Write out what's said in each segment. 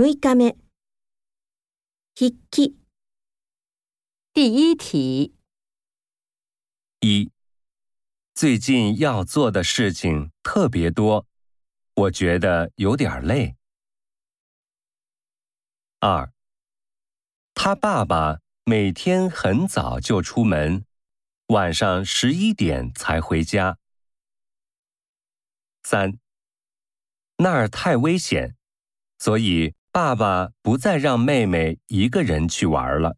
六日目，筆記。第一题，一，最近要做的事情特别多，我觉得有点累。二，他爸爸每天很早就出门，晚上十一点才回家。三，那儿太危险，所以。爸爸不再让妹妹一个人去玩了。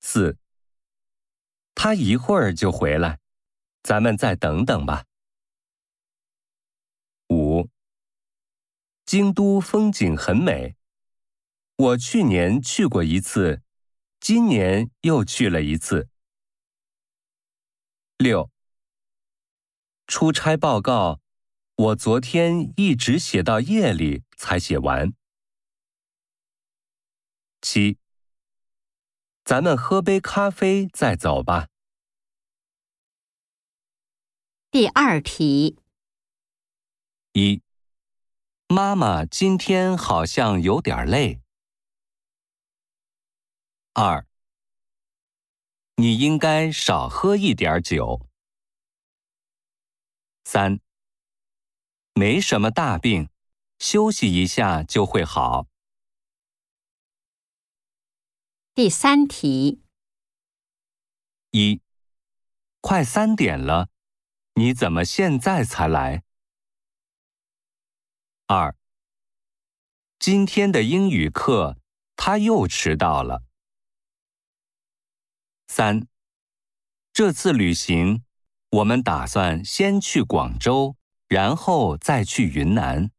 四，他一会儿就回来，咱们再等等吧。五，京都风景很美，我去年去过一次，今年又去了一次。六，出差报告。我昨天一直写到夜里才写完。七，咱们喝杯咖啡再走吧。第二题：一，妈妈今天好像有点累。二，你应该少喝一点酒。三。没什么大病，休息一下就会好。第三题：一，快三点了，你怎么现在才来？二，今天的英语课他又迟到了。三，这次旅行我们打算先去广州。然后再去云南。